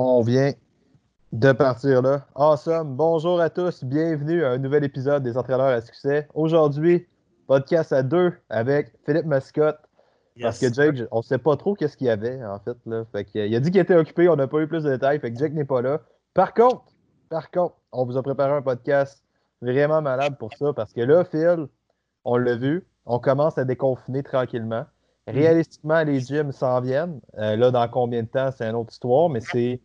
On vient de partir là. Awesome. Bonjour à tous. Bienvenue à un nouvel épisode des entraîneurs à succès. Aujourd'hui, podcast à deux avec Philippe Mascotte. Parce que Jake, on ne sait pas trop qu'est-ce qu'il y avait, en fait. Là. Fait il a dit qu'il était occupé, on n'a pas eu plus de détails. Fait que Jake n'est pas là. Par contre, par contre, on vous a préparé un podcast vraiment malade pour ça. Parce que là, Phil, on l'a vu, on commence à déconfiner tranquillement. Mm. Réalistiquement, les gyms s'en viennent. Euh, là, dans combien de temps, c'est une autre histoire, mais c'est,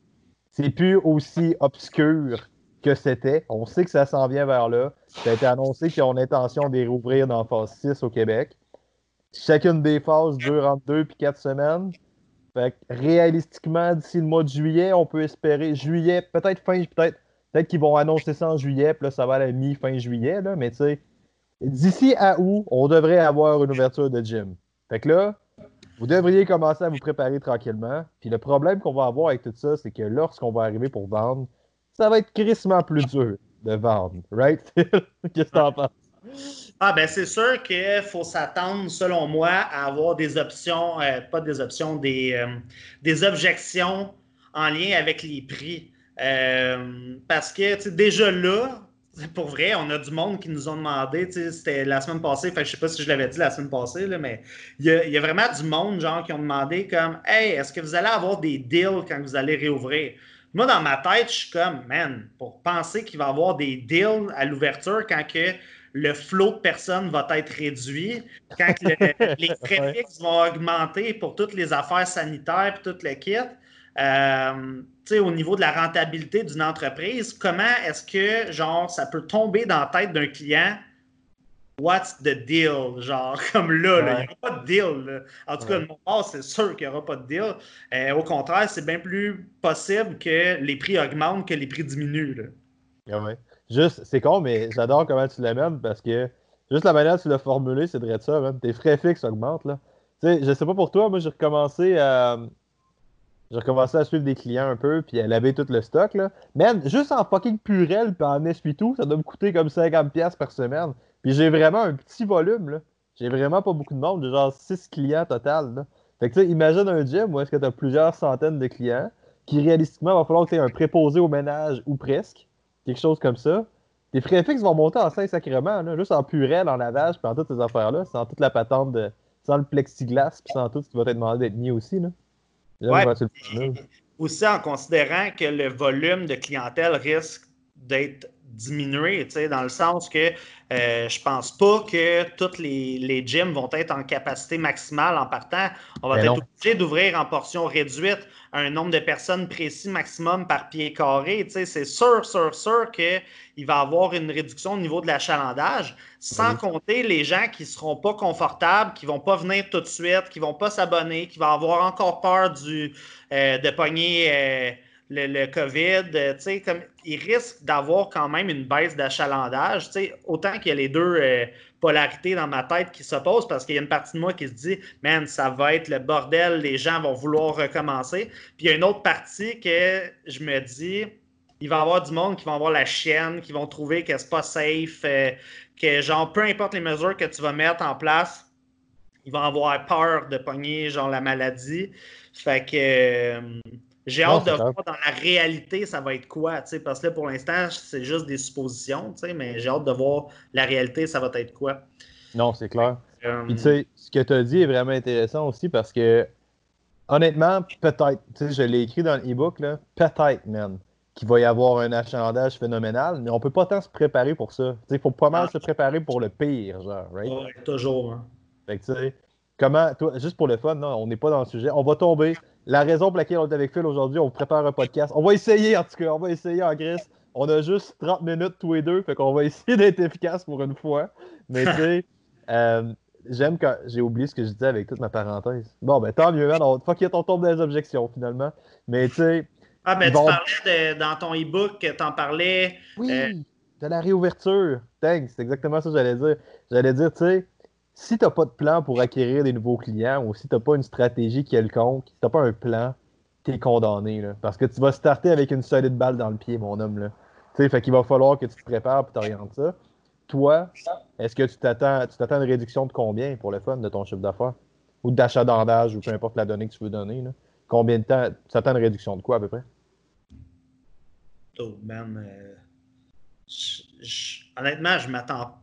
c'est plus aussi obscur que c'était. On sait que ça s'en vient vers là. Ça a été annoncé qu'ils ont l'intention de rouvrir dans phase 6 au Québec. Chacune des phases dure entre 2 et 4 semaines. Fait réalistiquement, d'ici le mois de juillet, on peut espérer juillet, peut-être fin, peut-être, peut-être qu'ils vont annoncer ça en juillet, puis là, ça va à la mi-fin juillet, là, mais tu sais, d'ici à août, on devrait avoir une ouverture de gym. Fait que là, vous devriez commencer à vous préparer tranquillement. Puis le problème qu'on va avoir avec tout ça, c'est que lorsqu'on va arriver pour vendre, ça va être crissement plus dur de vendre. Right, Qu'est-ce que tu en penses? Ah, ben c'est sûr qu'il faut s'attendre, selon moi, à avoir des options, euh, pas des options, des, euh, des objections en lien avec les prix. Euh, parce que déjà là, pour vrai, on a du monde qui nous ont demandé, c'était la semaine passée, fait, je sais pas si je l'avais dit la semaine passée, mais il y, a, vraiment du monde, genre, qui ont demandé comme Hey, est-ce que vous allez avoir des deals quand vous allez réouvrir? Moi, dans ma tête, je suis comme, man, pour penser qu'il va y avoir des deals à l'ouverture quand que le flot de personnes va être réduit, quand les frais fixes vont augmenter pour toutes les affaires sanitaires et tout le kit. Euh, au niveau de la rentabilité d'une entreprise, comment est-ce que genre ça peut tomber dans la tête d'un client What's the deal? Genre, comme là, il n'y aura pas de deal. En tout cas, de mon part, c'est sûr qu'il n'y aura pas de deal. Euh, au contraire, c'est bien plus possible que les prix augmentent que les prix diminuent. Là. Ah juste, c'est con, mais j'adore comment tu l'amènes parce que juste la manière dont tu l'as formulé, c'est de ça. Tes frais fixes augmentent. Là. sais, je sais pas pour toi, moi j'ai recommencé à. J'ai recommencé à suivre des clients un peu, puis à laver tout le stock. Là. Man, juste en fucking purel puis en essuie-tout, ça doit me coûter comme 50$ par semaine. Puis j'ai vraiment un petit volume. J'ai vraiment pas beaucoup de monde, j'ai genre 6 clients total. Là. Fait que tu imagine un gym où est-ce que tu plusieurs centaines de clients qui réalistiquement va falloir que tu un préposé au ménage ou presque, quelque chose comme ça. Tes frais fixes vont monter en 5 sacrements, là, juste en purel, en lavage, puis en toutes ces affaires-là, sans toute la patente de. sans le plexiglas, puis sans tout ce qui va être demandé d'être mis aussi. Là. Ouais, aussi en considérant que le volume de clientèle risque d'être diminué, dans le sens que euh, je pense pas que tous les, les, gyms vont être en capacité maximale en partant. On va être obligé d'ouvrir en portion réduite un nombre de personnes précis maximum par pied carré. C'est sûr, sûr, sûr qu'il va y avoir une réduction au niveau de l'achalandage, sans compter les gens qui ne seront pas confortables, qui ne vont pas venir tout de suite, qui ne vont pas s'abonner, qui vont avoir encore peur du, euh, de pogner. Euh, le, COVID, euh, comme, il risque d'avoir quand même une baisse d'achalandage. Autant qu'il y a les deux euh, polarités dans ma tête qui s'opposent parce qu'il y a une partie de moi qui se dit, man, ça va être le bordel, les gens vont vouloir recommencer. Puis il y a une autre partie que je me dis, il va y avoir du monde qui va avoir la chienne, qui vont trouver que c'est pas safe, euh, que genre, peu importe les mesures que tu vas mettre en place, ils vont avoir peur de pogner genre la maladie. Fait que j'ai hâte de voir dans la réalité, ça va être quoi, parce que là, pour l'instant, c'est juste des suppositions, mais j'ai hâte de voir la réalité, ça va être quoi. Non, c'est clair. Euh, tu sais, ce que tu as dit est vraiment intéressant aussi parce que, honnêtement, peut-être, tu sais, je l'ai écrit dans l'e-book, peut-être, man, qu'il va y avoir un achalandage phénoménal, mais on peut pas tant se préparer pour ça. Il faut pas mal ah. se préparer pour le pire, genre, right? toujours. Hein. Fait que, tu sais, comment, toi, juste pour le fun, non, on n'est pas dans le sujet, on va tomber la raison pour laquelle on est avec Phil aujourd'hui, on prépare un podcast. On va essayer, en tout cas, on va essayer en Grèce. On a juste 30 minutes tous les deux, fait qu'on va essayer d'être efficace pour une fois. Mais tu sais, euh, j'aime quand. J'ai oublié ce que je disais avec toute ma parenthèse. Bon, ben tant mieux, man. On... Fuck it, on tombe dans les objections finalement. Mais tu sais. Ah, ben tu parlais de, dans ton e-book, t'en parlais. Oui, euh, de la réouverture. Thanks, c'est exactement ça que j'allais dire. J'allais dire, tu sais si tu n'as pas de plan pour acquérir des nouveaux clients ou si tu n'as pas une stratégie quelconque, si tu n'as pas un plan, tu es condamné. Là, parce que tu vas starter avec une solide balle dans le pied, mon homme. Là. sais, fait qu'il va falloir que tu te prépares et t'orientes ça. Toi, est-ce que tu t'attends, tu t'attends une réduction de combien pour le fun de ton chiffre d'affaires? Ou d'achat d'endage ou peu importe la donnée que tu veux donner? Là? Combien de temps? Tu t'attends une réduction de quoi à peu près? Oh, man. honnêtement, je m'attends.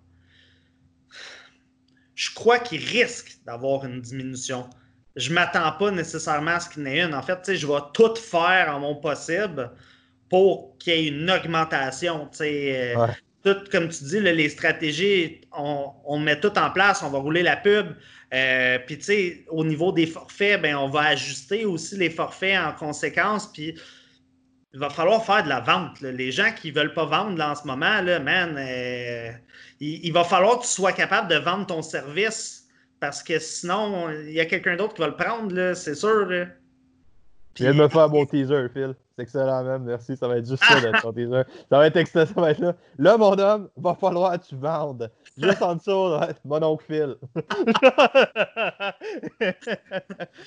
Je crois qu'il risque d'avoir une diminution. Je ne m'attends pas nécessairement à ce qu'il y en ait une. En fait, je vais tout faire en mon possible pour qu'il y ait une augmentation. Ouais tout, comme tu dis, les stratégies, on, met tout en place, on va rouler la pub. Euh, puis, au niveau des forfaits, ben, on va ajuster aussi les forfaits en conséquence. Puis, il va falloir faire de la vente. Les gens qui ne veulent pas vendre en ce moment, là, man, euh, il, va falloir que tu sois capable de vendre ton service parce que sinon, il y a quelqu'un d'autre qui va le prendre, c'est sûr. Tu viens de me faire mon teaser, Phil. C'est excellent même, merci. Ça va être juste ça ton teaser. Ça va être excellent, ça va être là. Là, mon homme, va falloir que tu vendes. Juste en dessous, mon oncle Phil.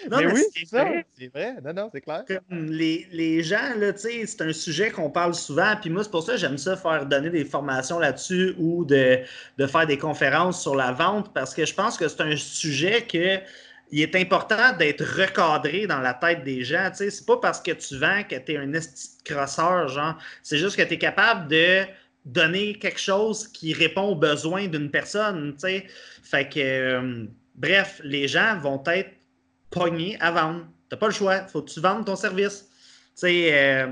non, mais, oui, c'est ça. C'est vrai. Non, non, c'est clair. les, les gens, là, tu sais, c'est un sujet qu'on parle souvent. Puis moi, c'est pour ça que j'aime ça faire donner des formations là-dessus ou de, de faire des conférences sur la vente parce que je pense que c'est un sujet que il est important d'être recadré dans la tête des gens. Tu sais, c'est pas parce que tu vends que tu es un esti crosseur, genre. C'est juste que tu es capable de donner quelque chose qui répond aux besoins d'une personne. Tu sais. Fait que, euh, bref, les gens vont être pognés à vendre. Tu pas le choix. faut que tu vendes ton service. Euh,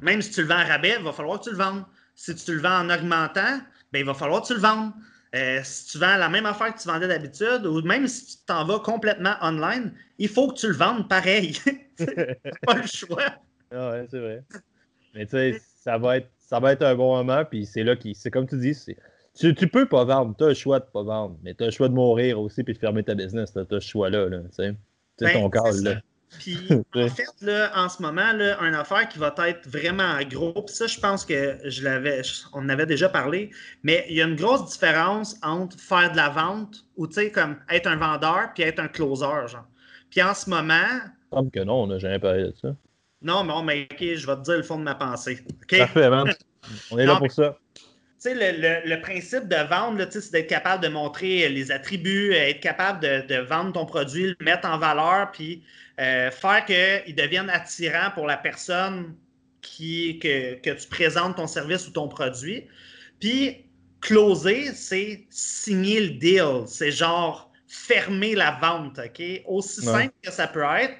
même si tu le vends à rabais, il va falloir que tu le vendes. Si tu le vends en augmentant, ben, il va falloir que tu le vendes. Euh, si tu vends la même affaire que tu vendais d'habitude, ou même si tu t'en vas complètement online, il faut que tu le vendes pareil. pas le choix. Ah ouais, c'est vrai. Mais tu sais, ça va être ça va être un bon moment, puis c'est là qui. C'est comme tu dis, tu, tu peux pas vendre, tu as le choix de pas vendre, mais tu as le choix de mourir aussi puis de fermer ta business. Tu as ce choix-là. Là, c'est ben, ton cas. Là. Puis, en fait, là, en ce moment, là, une affaire qui va être vraiment gros, puis ça, je pense que je l'avais, on en avait déjà parlé, mais il y a une grosse différence entre faire de la vente ou, tu sais, comme être un vendeur puis être un closer, genre. Puis en ce moment. Comme que non, on n'a jamais parlé de ça. Non, mais, mais OK, je vais te dire le fond de ma pensée. Parfait, man. On est là pour ça. Tu sais, le, le, principe de vendre, c'est d'être capable de montrer les attributs, être capable de, de, vendre ton produit, le mettre en valeur, puis euh, faire qu'il devienne attirant pour la personne qui, que, que, tu présentes ton service ou ton produit. Puis, closer, c'est signer le deal. C'est genre fermer la vente, OK? Aussi simple que ça peut être.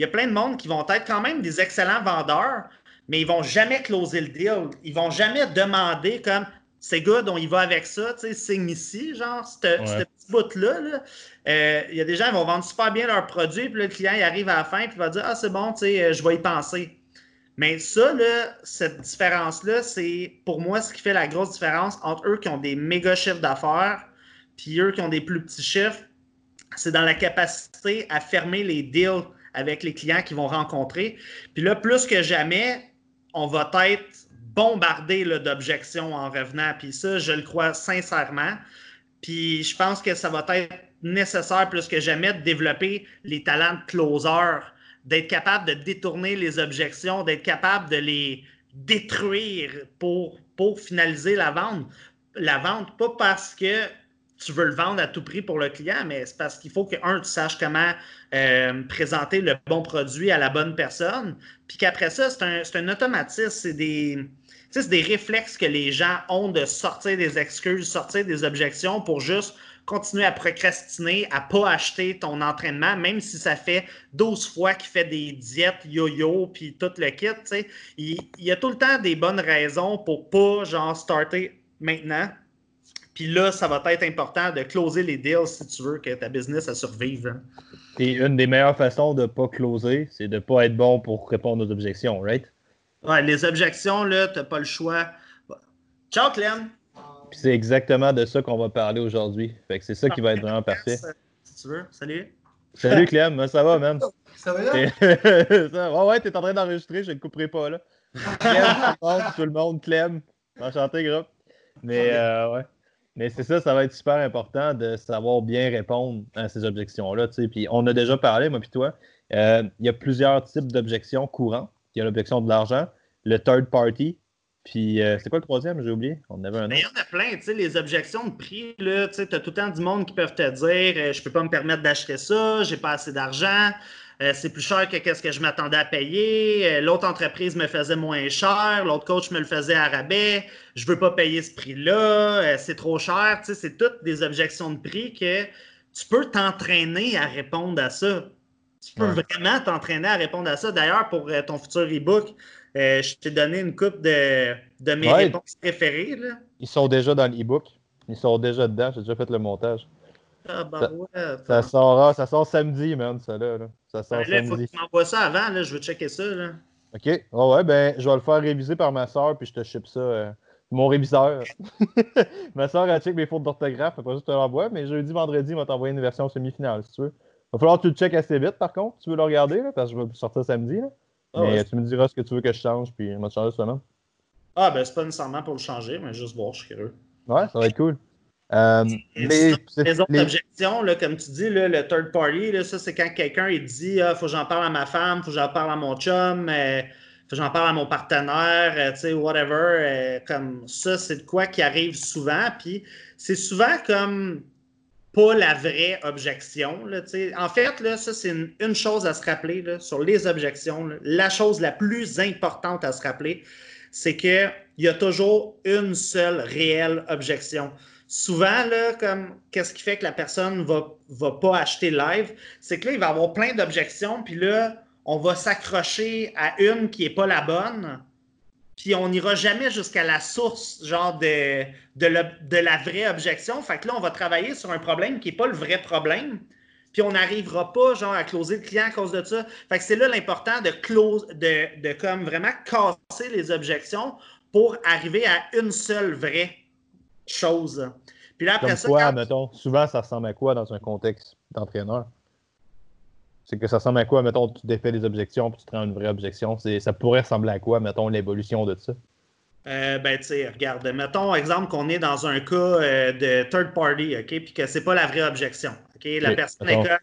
Il y a plein de monde qui vont être quand même des excellents vendeurs, mais ils vont jamais closer le deal. Ils vont jamais demander comme c'est good, on y va avec ça, tu sais, signe ici, genre, ce petit bout-là. Euh, il y a des gens qui vont vendre super bien leurs produits, puis le client il arrive à la fin, puis il va dire Ah, c'est bon, tu sais, euh, je vais y penser. Mais ça, là, cette différence-là, c'est pour moi ce qui fait la grosse différence entre eux qui ont des méga chiffres d'affaires, puis eux qui ont des plus petits chiffres. C'est dans la capacité à fermer les deals avec les clients qu'ils vont rencontrer. Puis là, plus que jamais, on va être bombardé d'objections en revenant. Puis ça, je le crois sincèrement. Puis je pense que ça va être nécessaire plus que jamais de développer les talents de closer, d'être capable de détourner les objections, d'être capable de les détruire pour, pour finaliser la vente. La vente, pas parce que tu veux le vendre à tout prix pour le client, mais c'est parce qu'il faut que, un, tu saches comment euh, présenter le bon produit à la bonne personne, puis qu'après ça, c'est un, un, automatisme, c'est des, c'est des réflexes que les gens ont de sortir des excuses, sortir des objections pour juste continuer à procrastiner, à pas acheter ton entraînement, même si ça fait 12 fois qu'il fait des diètes yo-yo puis tout le kit, il, il, y a tout le temps des bonnes raisons pour pas genre starter maintenant. Puis là, ça va être important de closer les deals si tu veux que ta business a survive. Hein. Et une des meilleures façons de ne pas closer, c'est de ne pas être bon pour répondre aux objections, right? Ouais, les objections, là, tu n'as pas le choix. Ciao, Clem! Puis c'est exactement de ça qu'on va parler aujourd'hui. Fait que c'est ça qui va être vraiment parfait. Si tu veux. Salut! Salut, Clem! Ça va, man? Ça va? Bien? ouais, ouais, t'es en train d'enregistrer, je ne le couperai pas, là. Clem, tout le monde, Clem. Enchanté, groupe. Mais, euh, ouais. Mais c'est ça, ça va être super important de savoir bien répondre à ces objections-là. Puis on a déjà parlé, moi puis toi. Euh, il y a plusieurs types d'objections courantes il y a l'objection de l'argent, le third party, puis euh, c'est quoi le troisième, j'ai oublié? On avait un Il y en a plein, tu sais, les objections de prix, tu as tout le temps du monde qui peuvent te dire euh, je peux pas me permettre d'acheter ça, j'ai pas assez d'argent. Euh, c'est plus cher que ce que je m'attendais à payer, euh, l'autre entreprise me faisait moins cher, l'autre coach me le faisait à rabais, je veux pas payer ce prix-là, c'est trop cher. c'est toutes des objections de prix que tu peux t'entraîner à répondre à ça. Tu peux vraiment t'entraîner à répondre à ça. D'ailleurs, pour ton futur e-book, je t'ai donné une coupe de, de mes réponses préférées. Ils sont déjà dans l'e-book. Ils sont déjà dedans. J'ai déjà fait le montage. Ah, bah ouais. Ça, sort, ça sort samedi, man, ça là. Ça sort ben là, Il faut que tu m'envoies ça avant, là. Je veux checker ça, là. OK. Oh, ouais, ben, je vais le faire réviser par ma soeur, puis je te ship ça. Euh, mon réviseur. ma soeur, elle check mes fautes d'orthographe. Après, je te l'envoie, mais jeudi, vendredi, il va t'envoyer une version semi-finale, si tu veux. Il va falloir que tu le checkes assez vite, par contre, si tu veux le regarder, là, parce que je vais sortir samedi. Là. Ah mais tu me diras ce que tu veux que je change, puis on va te changer seulement. Ah, ben, c'est pas nécessairement pour le changer, mais juste voir, je suis curieux. Ouais, ça va être cool. Euh, les, autres objections, là, comme tu dis, le third party, là, ça, c'est quand quelqu'un il dit il ah, faut que j'en parle à ma femme, faut que j'en parle à mon chum, euh, faut que j'en parle à mon partenaire, euh, tu sais, whatever. Euh, comme ça, c'est de quoi qui arrive souvent. Puis c'est souvent comme pas la vraie objection. Là, en fait, là, ça, c'est une, chose à se rappeler là, sur les objections. La chose la plus importante à se rappeler, c'est qu'il y a toujours une seule réelle objection souvent, là, comme qu'est-ce qui fait que la personne va, va pas acheter live, c'est que là, il va avoir plein d'objections, puis là, on va s'accrocher à une qui n'est pas la bonne, puis on n'ira jamais jusqu'à la source, genre, de, la vraie objection. Fait que là, on va travailler sur un problème qui n'est pas le vrai problème, puis on n'arrivera pas, genre, à closer le client à cause de ça. Fait que c'est là l'important de close, de, de comme vraiment casser les objections pour arriver à une seule vraie chose. Puis là, après ça. Quoi, mettons, souvent, ça ressemble à quoi dans un contexte d'entraîneur? C'est que ça ressemble à quoi, mettons, tu défais des objections puis tu te rends une vraie objection. Ça pourrait ressembler à quoi, mettons, l'évolution de ça? Euh, ben, tu sais, regarde, mettons, exemple, qu'on est dans un cas euh, de third party, OK, puis que c'est pas la vraie objection. OK, la personne est comme,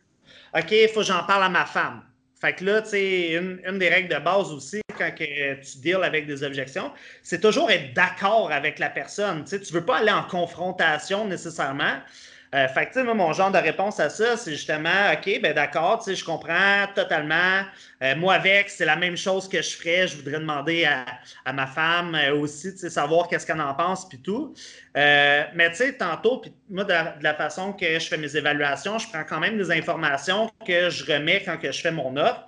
OK, il faut que j'en parle à ma femme. Fait que là, tu sais, une, des règles de base aussi, quand tu deals avec des objections, c'est toujours être d'accord avec la personne. Tu tu veux pas aller en confrontation nécessairement. Euh, fait que, sais, mon genre de réponse à ça, c'est justement, OK, ben d'accord, je comprends totalement. Euh, moi, avec, c'est la même chose que je ferais. Je voudrais demander à, ma femme euh, aussi, savoir qu'est-ce qu'elle en pense, puis tout. mais, tu sais, tantôt, puis moi, de la, façon que je fais mes évaluations, je prends quand même des informations que je remets quand que je fais mon offre.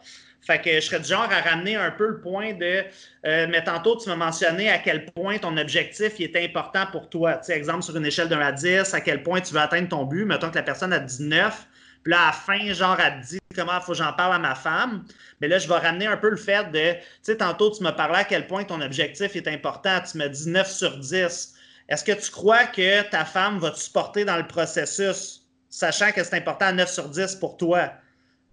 Fait que je serais du genre à ramener un peu le point de. Euh, mais tantôt, tu m'as mentionné à quel point ton objectif est important pour toi. Tu sais, exemple, sur une échelle de 1 à 10, à quel point tu veux atteindre ton but. Mettons que la personne a 19, puis là, à la fin, genre, elle dit comment il faut que j'en parle à ma femme. Mais là, je vais ramener un peu le fait de. Tu sais, tantôt, tu m'as parlé à quel point ton objectif est important. Tu m'as dit 9 sur 10. Est-ce que tu crois que ta femme va te supporter dans le processus, sachant que c'est important à 9 sur 10 pour toi?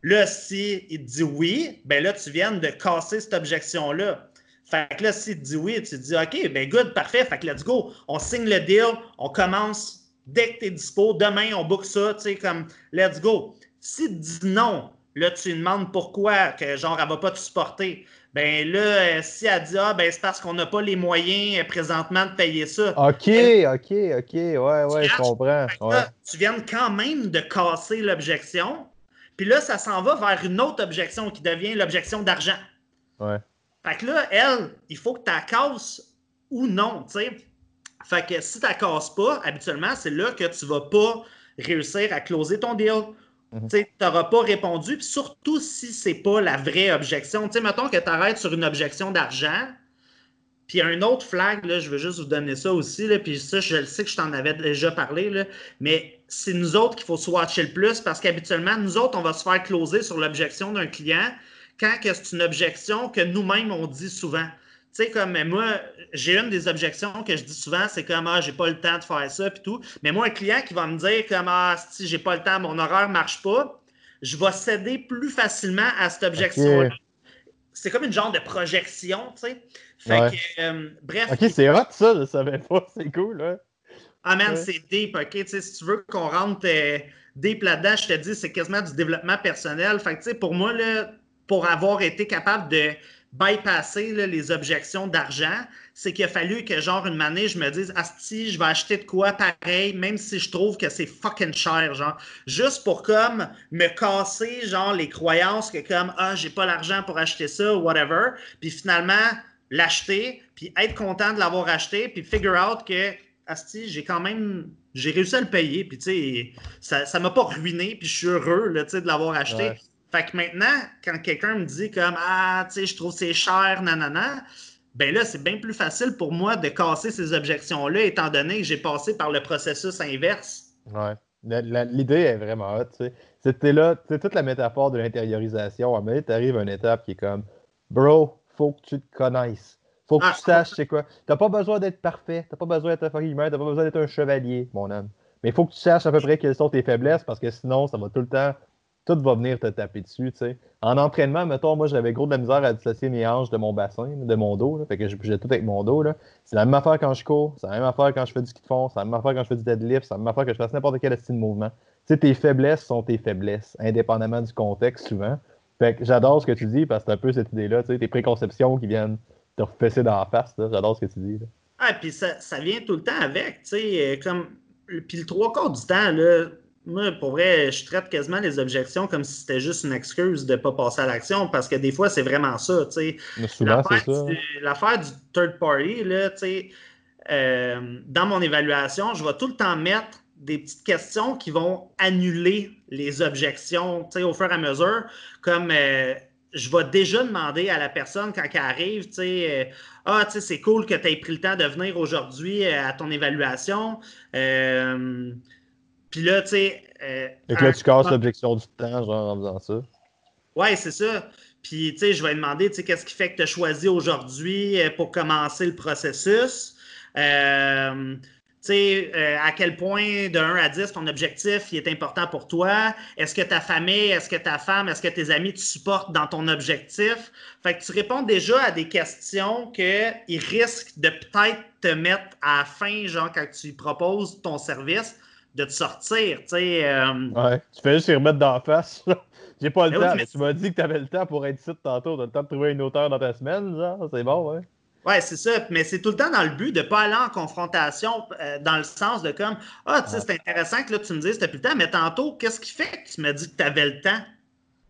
Là, si il te dit oui, ben là, tu viens de casser cette objection-là. Fait que là, s'il te dit oui, tu te dis OK, ben good, parfait, fait que let's go. On signe le deal, on commence dès que tu es dispo. Demain, on book ça, tu sais, comme let's go. S'il te dit non, là, tu lui demandes pourquoi, que genre, elle va pas te supporter. Ben là, euh, si elle dit Ah, ben c'est parce qu'on n'a pas les moyens euh, présentement de payer ça. OK, OK, OK, ouais, ouais, je comprends. tu viens quand même de casser l'objection. Puis là, ça s'en va vers une autre objection qui devient l'objection d'argent. Ouais. Fait que là, elle, il faut que tu la casses ou non, tu sais. Fait que si tu la casses pas, habituellement, c'est là que tu vas pas réussir à closer ton deal. Mhm. Tu n'auras pas répondu, puis surtout si c'est pas la vraie objection. Tu sais, mettons que tu arrêtes sur une objection d'argent, puis un autre flag, là, je veux juste vous donner ça aussi, là, puis ça, je le sais que je t'en avais déjà parlé, là, mais c'est nous autres qu'il faut swatcher le plus parce qu'habituellement, nous autres, on va se faire closer sur l'objection d'un client quand c'est une objection que nous-mêmes, on dit souvent. Tu sais, comme moi, j'ai une des objections que je dis souvent, c'est comme Ah, j'ai pas le temps de faire ça, puis tout. Mais moi, un client qui va me dire comme Ah, si j'ai pas le temps, mon horaire marche pas, je vais céder plus facilement à cette objection-là. C'est comme une genre de projection, tu sais. Fait que, euh, bref. Ok, c'est hot ça, je savais pas, c'est cool, là. Ah man, c'est deep, ok? Tu sais, si tu veux qu'on rentre euh, deep là-dedans, je te dis, c'est quasiment du développement personnel. Fait que, tu sais, pour moi, là, pour avoir été capable de bypasser les objections d'argent, c'est qu'il a fallu que, genre, une année, je me dise, Asti, je vais acheter de quoi pareil, même si je trouve que c'est fucking cher, genre. Juste pour, comme, me casser, genre, les croyances que, comme, ah, j'ai pas l'argent pour acheter ça, whatever. Puis finalement, l'acheter, puis être content de l'avoir acheté, puis figure out que, Asti, j'ai quand même j'ai réussi à le payer, puis tu sais, ça ne m'a pas ruiné, puis je suis heureux là, de l'avoir acheté. Fait que maintenant, quand quelqu'un me dit comme Ah, tu sais, je trouve c'est cher, nanana, ben là, c'est bien plus facile pour moi de casser ces objections-là, étant donné que j'ai passé par le processus inverse. Ouais. L'idée est vraiment hot, tu sais. C'était là, c'est toute la métaphore de l'intériorisation. À un moment tu arrives à une étape qui est comme Bro, faut que tu te connaisses. Faut que ah, tu saches c'est quoi. T'as pas besoin d'être parfait. T'as pas besoin d'être un fucking t'as pas besoin d'être un chevalier, mon homme. Mais il faut que tu saches à peu près quelles sont tes faiblesses parce que sinon, ça va tout le temps tout va venir te taper dessus, tu sais. En entraînement, mettons, moi, j'avais gros de la misère à dissocier mes hanches de mon bassin, de mon dos, fait que je bougeais tout avec mon dos. C'est la même affaire quand je cours, c'est la même affaire quand je fais du ski de fond, c'est la même affaire quand je fais du deadlift, c'est la même affaire que je fasse n'importe quel style de mouvement. Tu sais, tes faiblesses sont tes faiblesses, indépendamment du contexte, souvent. Fait que j'adore ce que tu dis, parce que c'est un peu cette idée-là, tu sais, tes préconceptions qui viennent te refesser dans la face, J'adore ce que tu dis. Ah, puis ça, ça vient tout le temps avec, tu sais, euh, comme... Puis le trois quarts du temps, là, moi, pour vrai, je traite quasiment les objections comme si c'était juste une excuse de ne pas passer à l'action parce que des fois, c'est vraiment ça. L'affaire du, third party, là, euh, dans mon évaluation, je vais tout le temps mettre des petites questions qui vont annuler les objections au fur et à mesure, comme euh, je vais déjà demander à la personne quand elle arrive, tu sais, euh, ah, tu sais, c'est cool que tu aies pris le temps de venir aujourd'hui à ton évaluation. Puis là, tu sais. Euh, Et que là, tu casses l'objection du temps, genre, en faisant ça. Ouais, c'est ça. Puis, tu sais, je vais demander, tu sais, qu'est-ce qui fait que tu as choisi aujourd'hui euh, pour commencer le processus? Euh, tu sais, à quel point, de 1 à 10, ton objectif il est important pour toi? Est-ce que ta famille, est-ce que ta femme, est-ce que tes amis te supportent dans ton objectif? Fait que tu réponds déjà à des questions qu'ils risquent de peut-être te mettre à la fin, genre, quand tu proposes ton service, de te sortir, tu sais. Euh, ouais, tu fais juste y remettre dans la face. J'ai pas le ben temps, mais tu m'as dit que tu avais le temps pour être ici tantôt. Tu as le temps de trouver une auteur dans ta semaine, genre, c'est bon, ouais. Ouais, c'est ça. Mais c'est tout le temps dans le but de ne pas aller en confrontation euh, dans le sens de comme Ah, tu sais, c'est intéressant que là, tu me dises que tu plus le temps, mais tantôt, qu'est-ce qui fait que tu m'as dit que tu avais le temps?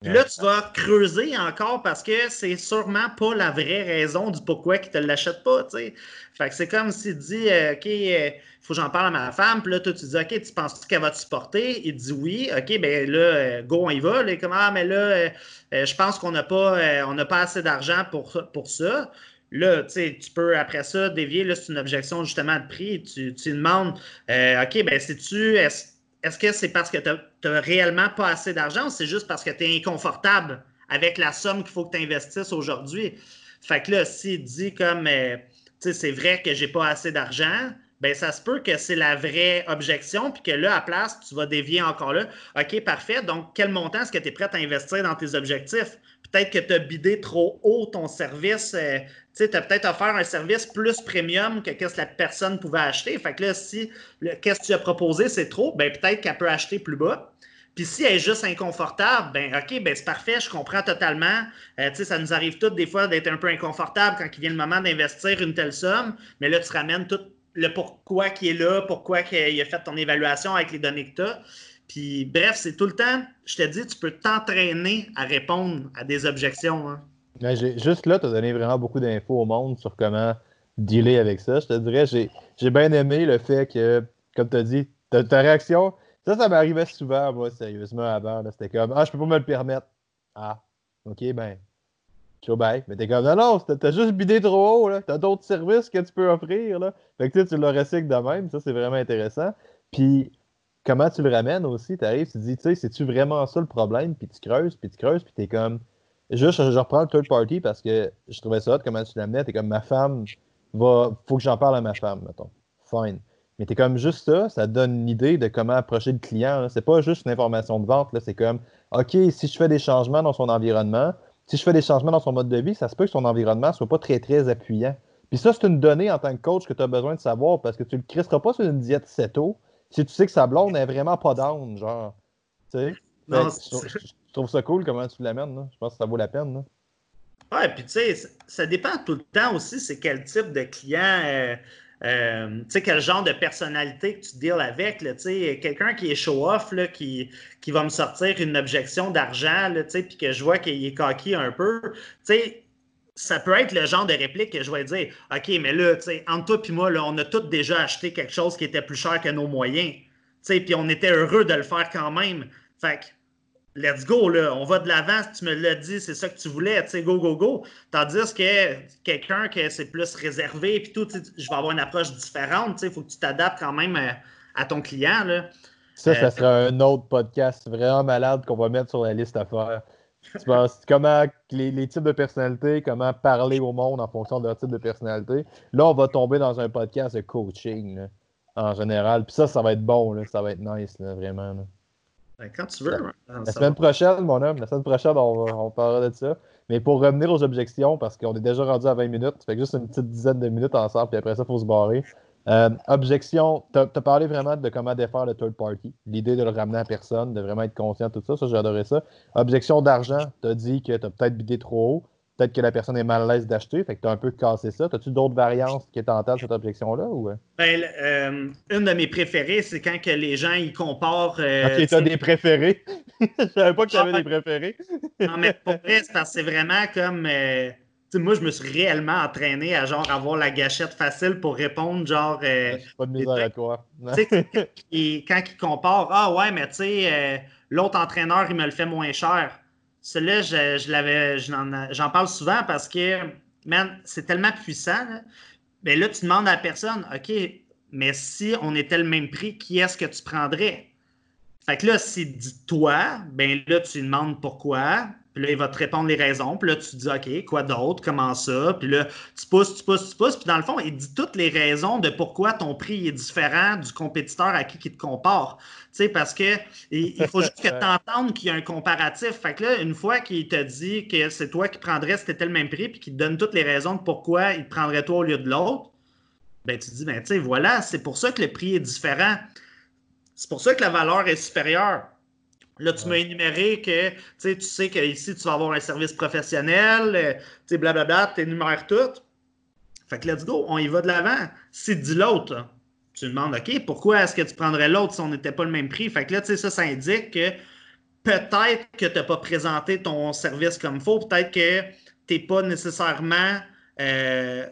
Puis là, tu vas creuser encore parce que c'est sûrement pas la vraie raison du pourquoi qu'il te l'achète pas, tu sais. Fait que c'est comme s'il dit, euh, OK, il euh, faut que j'en parle à ma femme. Puis là, toi, tu dis, OK, tu penses qu'elle va te supporter? Il dit oui. OK, ben là, euh, go, on y va. Là, comme, ah, mais là, je pense qu'on n'a pas, on pas assez d'argent pour, pour ça. Là, tu sais, tu peux, après ça, dévier. Là, c'est une objection justement de prix. Tu, tu demandes, OK, ben, sais-tu, est-ce est-ce que c'est parce que tu n'as réellement pas assez d'argent ou c'est juste parce que tu es inconfortable avec la somme qu'il faut que tu investisses aujourd'hui? Fait que là, s'il dit comme, euh, tu sais, c'est vrai que j'ai pas assez d'argent, ben ça se peut que c'est la vraie objection, puis que là, à place, tu vas dévier encore là. OK, parfait. Donc, quel montant est-ce que tu es prêt à investir dans tes objectifs? Peut-être que tu as bidé trop haut ton service. Euh, tu as peut-être offert un service plus premium que ce que la personne pouvait acheter. Fait que là, si qu'est-ce que tu as proposé, c'est trop, ben peut-être qu'elle peut acheter plus bas. Puis si elle est juste inconfortable, ben OK, ben c'est parfait, je comprends totalement. Euh, tu sais, ça nous arrive toutes des fois d'être un peu inconfortable quand il vient le moment d'investir une telle somme, mais là, tu ramènes tout le pourquoi qui est là, pourquoi il a fait ton évaluation avec les données que tu as. Puis bref, c'est tout le temps, je te dis, tu peux t'entraîner à répondre à des objections. Hein. juste là, tu as donné vraiment beaucoup d'infos au monde sur comment dealer avec ça. Je te dirais, j'ai bien aimé le fait que, comme tu as dit, ta, réaction, ça, ça m'arrivait souvent, moi, sérieusement, avant. C'était comme, ah, je peux pas me le permettre. Ah, ok, ben, ciao, bye. Mais t'es comme, non, non, t'as juste bidé trop haut, là. T'as d'autres services que tu peux offrir, là. Fait que tu le recycles de même, ça, c'est vraiment intéressant. Puis, comment tu le ramènes aussi. Tu arrives, tu te dis, tu sais, c'est-tu vraiment ça le problème? Puis tu creuses, puis tu creuses, puis tu es comme. Juste, je, reprends le third party parce que je trouvais ça hot comment tu l'amenais. Tu es comme, ma femme, va, faut que j'en parle à ma femme, mettons. Fine. Mais tu es comme juste ça, ça donne une idée de comment approcher le client. C'est pas juste une information de vente, c'est comme, OK, si je fais des changements dans son environnement, si je fais des changements dans son mode de vie, ça se peut que son environnement soit pas très, très appuyant. Puis ça, c'est une donnée en tant que coach que tu as besoin de savoir parce que tu ne le crisseras pas sur une diète CETO si tu sais que sa blonde n'est vraiment pas down, genre. Tu sais? je, trouve ça cool comment tu l'amènes. Je pense que ça vaut la peine. Ouais, puis tu sais, ça dépend tout le temps aussi, c'est quel type de client. Euh, euh, tu sais, quel genre de personnalité que tu deals avec. Tu sais, quelqu'un qui est show-off, qui, qui va me sortir une objection d'argent, puis que je vois qu'il est coquille un peu. Tu sais, ça peut être le genre de réplique que je vais dire OK, mais là, tu sais, entre toi et moi, là, on a tous déjà acheté quelque chose qui était plus cher que nos moyens. Tu sais, puis on était heureux de le faire quand même. Fait que let's go, là, on va de l'avant, tu me l'as dit, c'est ça que tu voulais, tu sais, go, go, go. Tandis que quelqu'un qui c'est plus réservé, puis tout, je vais avoir une approche différente, tu sais, il faut que tu t'adaptes quand même euh, à, ton client, là. Ça, ça euh, sera un autre podcast vraiment malade qu'on va mettre sur la liste à faire. Tu penses comment les, les, types de personnalités, comment parler au monde en fonction de leur type de personnalité. Là, on va tomber dans un podcast de coaching, en général. Puis ça, ça va être bon, là. ça va être nice, là, vraiment. Ben, quand tu veux. La, semaine prochaine, mon homme, la semaine prochaine, on, on parlera de ça. Mais pour revenir aux objections, parce qu'on est déjà rendu à 20 minutes, fait juste une petite dizaine de minutes ensemble, puis après ça, il faut se barrer. Euh, objection, tu as, parlé vraiment de comment défaire le third party, l'idée de le ramener à personne, de vraiment être conscient de tout ça, ça j'ai adoré ça. Objection d'argent, tu as dit que tu as peut-être bidé trop haut peut-être que la personne est mal à l'aise d'acheter, fait que tu as un peu cassé ça. As-tu d'autres variantes qui tentent cette objection-là? Ou... Ben, euh, une de mes préférées, c'est quand que les gens ils comparent. Euh, ok, tu as des préférés. Je savais pas que tu avais des préférés. non, mais pour vrai, c'est parce que c'est vraiment comme. Euh, moi, je me suis réellement entraîné à genre avoir la gâchette facile pour répondre, genre. pas de misère à toi. et quand ils comparent, ah ouais, mais tu sais, l'autre entraîneur, il me le fait moins cher. Celui-là, je, l'avais, j'en parle souvent parce que, man, c'est tellement puissant. Mais là, tu demandes à la personne, OK, mais si on était le même prix, qui est-ce que tu prendrais? Fait que là, si dit toi, ben là, tu demandes pourquoi. Puis là, il va te répondre les raisons. Puis là, tu dis, OK, quoi d'autre? Comment ça? Puis là, tu pousses, tu pousses, tu pousses. Puis dans le fond, il dit toutes les raisons de pourquoi ton prix est différent du compétiteur à qui il te compare. Tu sais, parce que il, faut juste que tu entendes qu'il y a un comparatif. Fait que là, une fois qu'il te dit que c'est toi qui prendrais si c'était le même prix, puis qu'il te donne toutes les raisons de pourquoi il te prendrait toi au lieu de l'autre, ben tu dis, ben tu sais, voilà, c'est pour ça que le prix est différent. C'est pour ça que la valeur est supérieure. Là, tu m'as énuméré que tu sais qu'ici, tu vas avoir un service professionnel, euh, tu blablabla, tu énumères tout. Fait que let's go, on y va de l'avant. Si dit l'autre, tu demandes, OK, pourquoi est-ce que tu prendrais l'autre si on n'était pas le même prix? Fait que là, tu sais, ça, ça indique que peut-être que tu n'as pas présenté ton service comme il faut, peut-être que tu n'es pas nécessairement euh,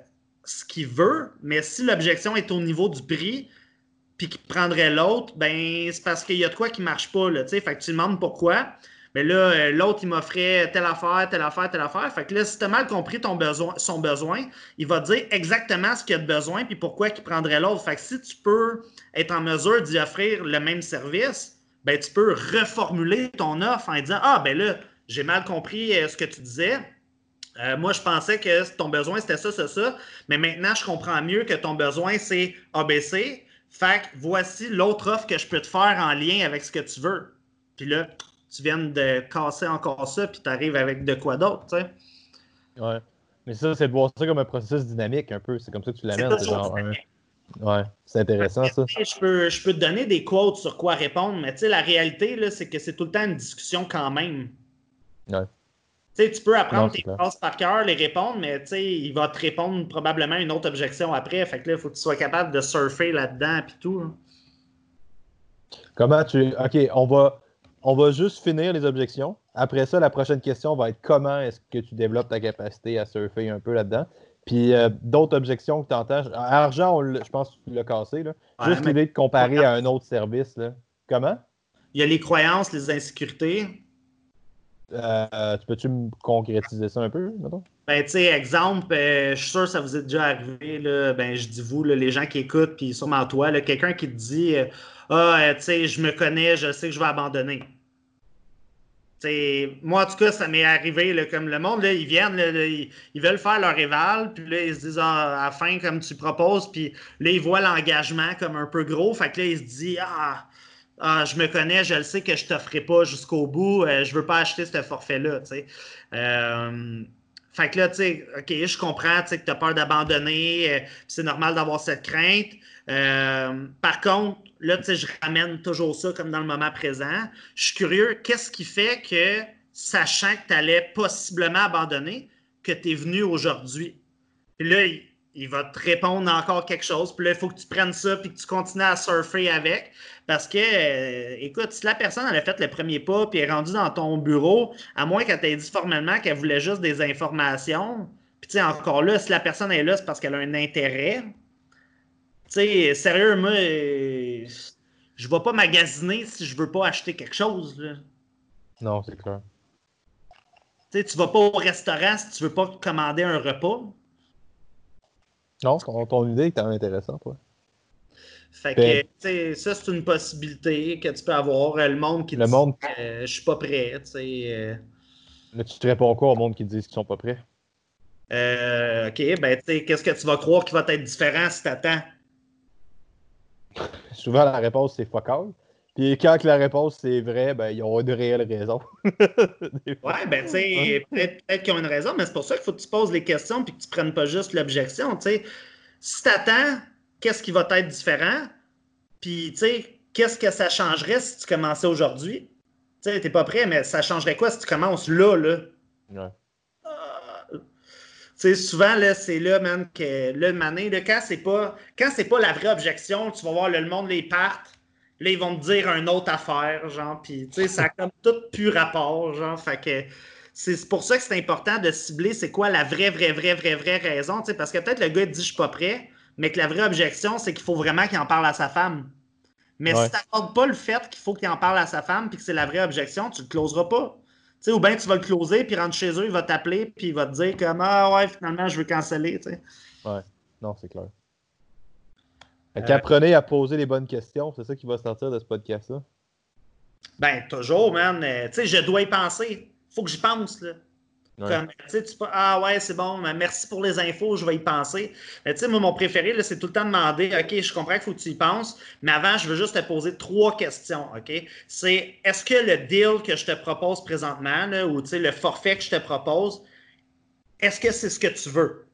ce qu'il veut, mais si l'objection est au niveau du prix, puis qui prendrait l'autre, ben c'est parce qu'il y a de quoi qui marche pas. Là, fait que tu demandes pourquoi. Mais là, euh, l'autre, il m'offrait telle affaire, telle affaire, telle affaire. Fait que là, si tu as mal compris ton besoin, son besoin, il va te dire exactement ce qu'il a de besoin puis pourquoi il prendrait l'autre. Fait que si tu peux être en mesure d'y offrir le même service, ben tu peux reformuler ton offre en disant Ah, ben là, j'ai mal compris euh, ce que tu disais. Euh, moi, je pensais que ton besoin, c'était ça, ça, ça. Mais maintenant, je comprends mieux que ton besoin, c'est ABC. Fait que voici l'autre offre que je peux te faire en lien avec ce que tu veux. Puis là, tu viens de casser encore ça, puis tu arrives avec de quoi d'autre, tu sais. Ouais. Mais ça, c'est de voir ça comme un processus dynamique un peu. C'est comme ça que tu l'amènes. C'est genre Ouais, c'est intéressant ça. Je peux, je peux te donner des quotes sur quoi répondre, mais tu sais, la réalité, là, c'est que c'est tout le temps une discussion quand même. Ouais. Tu, peux apprendre tes phrases par cœur, les répondre, mais il va te répondre probablement une autre objection après. Fait que là, il faut que tu sois capable de surfer là-dedans et tout. Hein. Comment tu. OK, on va, on va juste finir les objections. Après ça, la prochaine question va être comment est-ce que tu développes ta capacité à surfer un peu là-dedans? Puis euh, d'autres objections que tu entends. Argent, je pense que tu l'as cassé. Là. Juste l'idée de comparer à un autre service. Là. Comment? Il y a les croyances, les insécurités. Euh, tu peux-tu me concrétiser ça un peu, mettons? Ben, tu sais, exemple, euh, je suis sûr que ça vous est déjà arrivé, là, ben, je dis vous, les gens qui écoutent, puis sûrement toi, quelqu'un qui te dit euh, Ah, tu sais, je me connais, je sais que je vais abandonner. sais, moi, en tout cas, ça m'est arrivé, comme le monde, là, ils viennent, ils, veulent faire leur éval, puis là, ils se disent ah, à la fin, comme tu proposes, puis là, ils voient l'engagement comme un peu gros, fait que là, ils se disent Ah, ah, je me connais, je le sais que je ne t'offrirai pas jusqu'au bout, euh, je ne veux pas acheter ce forfait-là. Euh, fait que là, tu sais, OK, je comprends que tu as peur d'abandonner, euh, c'est normal d'avoir cette crainte. par contre, là, tu sais, je ramène toujours ça comme dans le moment présent. Je suis curieux, qu'est-ce qui fait que, sachant que tu allais possiblement abandonner, que tu es venu aujourd'hui? Puis là, il, va te répondre encore quelque chose. Puis là, il faut que tu prennes ça puis que tu continues à surfer avec. Parce que, euh, écoute, si la personne elle a fait le premier pas puis est rendue dans ton bureau, à moins qu'elle t'ait dit formellement qu'elle voulait juste des informations, puis tu sais, encore là, si la personne est là, c'est parce qu'elle a un intérêt. Tu sais, sérieux, moi, euh, je vais pas magasiner si je veux pas acheter quelque chose. Là. Non, c'est clair. Tu sais, tu vas pas au restaurant si tu veux pas commander un repas. Non, ton, idée est quand même intéressante, toi. Fait que, ben- sais, ça, c'est une possibilité que tu peux avoir. Euh, le monde qui le dit monde... Euh, je suis pas prêt, tu sais. Euh... Mais tu te réponds quoi au monde qui dit qu'ils sont pas prêts? Euh, ok, ben, tu sais, qu'est-ce que tu vas croire qui va être différent si t'attends? Souvent, la réponse, c'est fuck all. Puis quand la réponse c'est vrai, ben, ils ont une réelle raison. ouais, ben, tu sais, peut-être qu'ils ont une raison, mais c'est pour ça qu'il faut que tu poses les questions puis que tu prennes pas juste l'objection. Tu sais, si tu attends, qu'est-ce qui va être différent? Puis, tu sais, qu'est-ce que ça changerait si tu commençais aujourd'hui? Tu sais, t'es pas prêt, mais ça changerait quoi si tu commences là, là? Ouais. tu sais, souvent, là, c'est là, man, que le mané, là, quand c'est pas, quand c'est pas la vraie objection, tu vas voir le monde les partent Là, ils vont te dire une autre affaire, genre, puis tu sais, ça a comme tout plus rapport, genre, fait que c'est pour ça que c'est important de cibler c'est quoi la vraie, vraie, vraie, vraie, vraie raison, tu sais, parce que peut-être le gars dit je suis pas prêt, mais que la vraie objection, c'est qu'il faut vraiment qu'il en parle à sa femme. Mais si tu n'accordes pas le fait qu'il faut qu'il en parle à sa femme puis que c'est la vraie objection, tu le closeras pas. Tu sais, ou bien tu vas le closer, puis rentre chez eux, il va t'appeler, puis il va te dire comme Ah ouais, finalement, je veux canceller. Tu sais. Ouais, non, c'est clair. Apprenez à poser les bonnes questions, c'est ça qui va sortir de ce podcast-là. Ben, toujours, man. Euh, tu sais, je dois y penser. Faut que j'y pense, là. Comme, tu sais, ah ouais, c'est bon, merci pour les infos, je vais y penser. Mais tu sais, moi, mon préféré, c'est tout le temps demander, OK, je comprends qu'il faut que tu y penses, mais avant, je veux juste te poser trois questions, OK? C'est, est-ce que le deal que je te propose présentement, là, ou tu sais, le forfait que je te propose, est-ce que c'est ce que tu veux?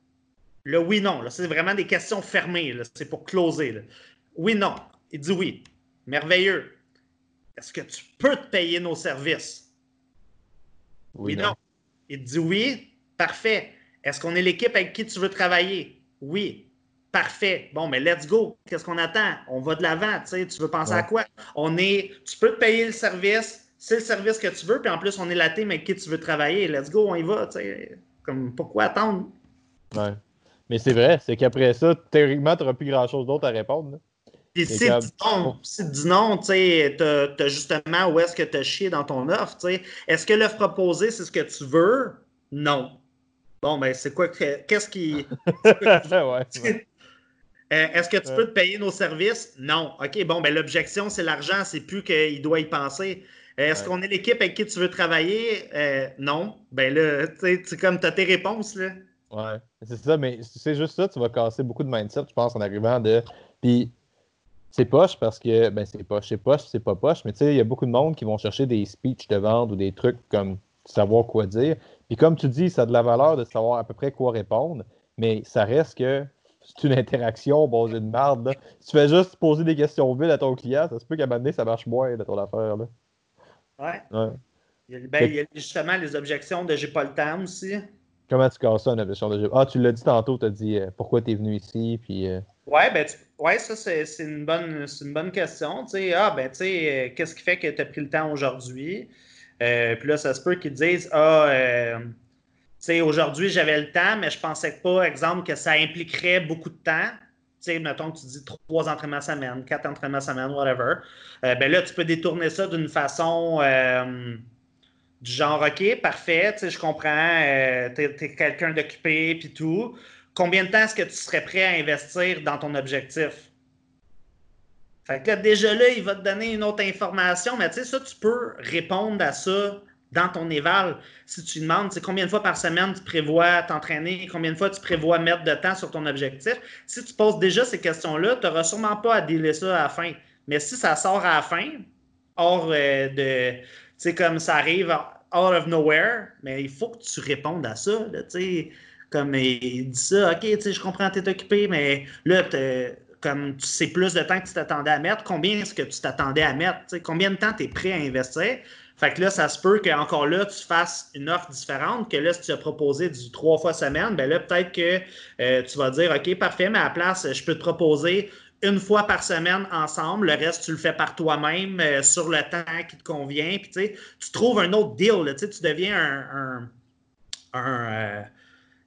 Le oui, non. C'est vraiment des questions fermées. C'est pour closer. Oui, non. Il dit oui. Merveilleux. Est-ce que tu peux te payer nos services? Oui, non. Il dit oui. Parfait. Est-ce qu'on est l'équipe avec qui tu veux travailler? Oui. Parfait. Bon, mais let's go. Qu'est-ce qu'on attend? On va de l'avant. Tu veux penser à quoi? On est. Tu peux te payer le service. C'est le service que tu veux. Puis en plus, on est la team avec qui tu veux travailler. Let's go, on y va. Comme pourquoi attendre? Ouais. Mais c'est vrai, c'est qu'après ça, théoriquement, tu n'auras plus grand-chose d'autre à répondre. Et si tu dis non, si tu dis non, tu as, justement où est-ce que tu as chié dans ton offre. Est-ce que l'offre proposée, c'est ce que tu veux? Non. Bon, ben, c'est quoi qu'est-ce qui. euh, Est-ce que tu peux te payer nos services? Non. OK, bon, ben l'objection, c'est l'argent, c'est plus qu'il doit y penser. Est-ce qu'on est l'équipe avec qui tu veux travailler? Euh, non. Ben là, tu sais, comme tu as tes réponses, là. Ouais, c'est ça, mais c'est juste ça, tu vas casser beaucoup de mindset, je pense, en arrivant de. Puis c'est poche parce que, ben c'est poche, c'est poche, c'est pas poche, mais tu sais, il y a beaucoup de monde qui vont chercher des speeches de vente ou des trucs comme savoir quoi dire. Puis comme tu dis, ça a de la valeur de savoir à peu près quoi répondre, mais ça reste que c'est une interaction, bon, c'est une merde. Si tu fais juste poser des questions vides à ton client, ça se peut qu'à un moment donné, ça marche moins de ton affaire. Là. Ouais. ouais. Ben, il y a justement les objections de j'ai pas le temps aussi. Comment tu casses ça, une objection de jeu? Ah, tu l'as dit tantôt, tu as dit euh, pourquoi tu es venu ici. Puis, euh... Ouais, ben, ouais, ça, c'est une bonne, une bonne question. ah, ben, tu sais, euh, qu'est-ce qui fait que tu as pris le temps aujourd'hui? Puis là, ça se peut qu'ils disent, ah, tu sais, aujourd'hui, j'avais le temps, mais je pensais pas, exemple, que ça impliquerait beaucoup de temps. Tu sais, mettons que tu dis trois entraînements semaine, quatre entraînements semaine, whatever. ben là, tu peux détourner ça d'une façon du genre, OK, parfait, je comprends, euh, tu es, quelqu'un d'occupé, puis tout. Combien de temps est-ce que tu serais prêt à investir dans ton objectif? Fait que déjà là, il va te donner une autre information, mais tu sais, ça, tu peux répondre à ça dans ton éval. Si tu demandes, combien de fois par semaine tu prévois t'entraîner, combien de fois tu prévois mettre de temps sur ton objectif, si tu poses déjà ces questions-là, tu n'auras sûrement pas à délai ça à la fin. Mais si ça sort à la fin, hors euh, de, sais, comme ça arrive out of nowhere, mais il faut que tu répondes à ça. sais, comme il dit ça, OK, je comprends, tu es occupé, mais là, comme tu sais plus de temps que tu t'attendais à mettre, combien est-ce que tu t'attendais à mettre? sais, combien de temps tu es prêt à investir? Fait que là, ça se peut qu'encore là, tu fasses une offre différente, que là, si tu as proposé du trois fois semaine, ben là, peut-être que euh, tu vas dire, OK, parfait, mais à la place, je peux te proposer une fois par semaine ensemble. Le reste, tu le fais par toi-même euh, sur le temps qui te convient. Puis, tu sais, tu trouves un autre deal. Là, tu deviens un. Euh,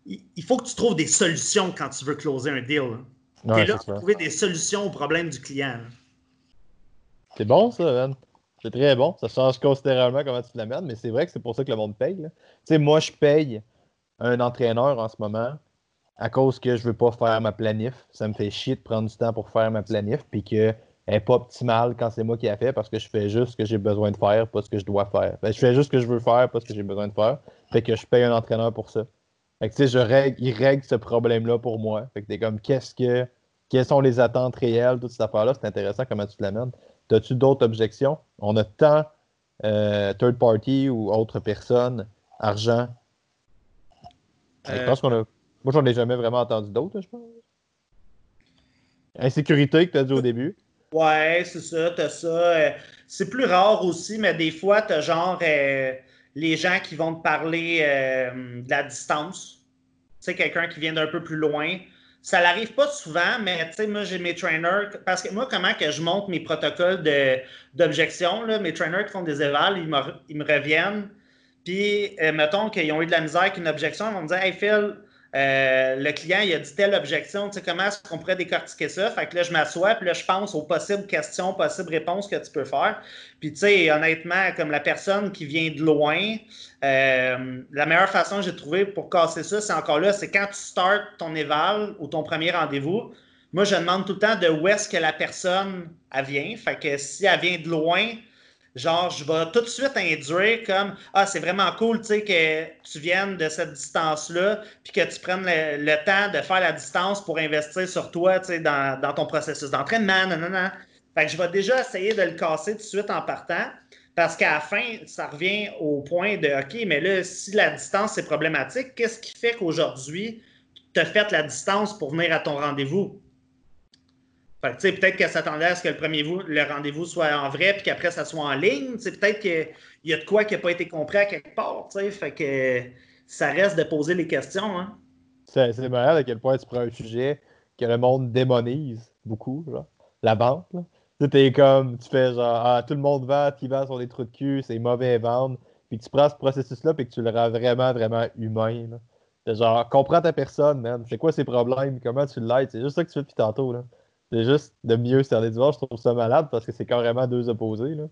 il faut que tu trouves des solutions quand tu veux closer un deal. Et là, tu trouver des solutions aux problèmes du client. C'est bon, ça, Ben. C'est très bon. Ça change considérablement comment tu l'amènes, mais c'est vrai que c'est pour ça que le monde paye. Tu sais, moi, je paye un entraîneur en ce moment à cause que je veux pas faire ma planif. Ça me fait chier de prendre du temps pour faire ma planif, puis qu'elle n'est pas optimale quand c'est moi qui la fait parce que je fais juste ce que j'ai besoin de faire, pas ce que je dois faire. Ben, je fais juste ce que je veux faire, pas ce que j'ai besoin de faire. Fait que je paye un entraîneur pour ça. Fait que, tu sais, je règle, il règle ce problème-là pour moi. Fait que t'es comme, qu'est-ce que, quelles sont les attentes réelles, toute cette affaire-là? C'est intéressant comment tu l'amènes. As-tu d'autres objections? On a tant euh, third party ou autre personne, argent. Je euh, pense qu'on a moi, j'en ai jamais vraiment entendu d'autres, je pense. Insécurité que tu as dit au début. Ouais, c'est ça, t'as ça. Euh, c'est plus rare aussi, mais des fois, t'as genre euh, les gens qui vont te parler euh, de la distance. Tu sais, quelqu'un qui vient d'un peu plus loin. Ça n'arrive pas souvent, mais tu sais, moi, j'ai mes trainers. Parce que moi, comment que je monte mes protocoles d'objection, mes trainers qui font des évals, ils me, ils me reviennent. Puis, mettons qu'ils ont eu de la misère avec une objection, ils vont me dire Hey Phil, euh, le client, il a dit telle objection, tu sais, comment est-ce qu'on pourrait décortiquer ça? Fait que là, je m'assois, puis là, je pense aux possibles questions, possibles réponses que tu peux faire. Puis, tu sais, honnêtement, comme la personne qui vient de loin, euh, la meilleure façon que j'ai trouvé pour casser ça, c'est encore là, c'est quand tu starts ton éval ou ton premier rendez-vous, moi, je demande tout le temps de où est-ce que la personne vient. Fait que si elle vient de loin, genre, je vais tout de suite induire comme Ah, c'est vraiment cool, que tu viennes de cette distance-là, puis que tu prennes le, temps de faire la distance pour investir sur toi, sais, dans, ton processus d'entraînement, non, non, non. Fait que je vais déjà essayer de le casser tout de suite en partant. Parce qu'à la fin, ça revient au point de OK, mais là, si la distance c'est problématique, qu'est-ce qui fait qu'aujourd'hui, tu as fait la distance pour venir à ton rendez-vous? Peut-être qu'elle s'attendait à ce que le premier le rendez-vous soit en vrai, puis qu'après, ça soit en ligne. Peut-être qu'il y a de quoi qui n'a pas été compris à quelque part. Fait que ça reste de poser les questions. Hein. C'est malade à quel point tu prends un sujet que le monde démonise beaucoup, la vente. Tu comme, tu fais genre, ah, tout le monde vend, qui vend sur des trous de cul, c'est mauvais vendre. Puis tu prends ce processus-là, puis tu le rends vraiment, vraiment humain. genre, comprends ta personne, man. C'est quoi ses problèmes, comment tu l'aides? C'est juste ça que tu fais depuis tantôt. Là. C'est juste de mieux cerner du Je trouve ça malade parce que c'est carrément deux opposés. Là.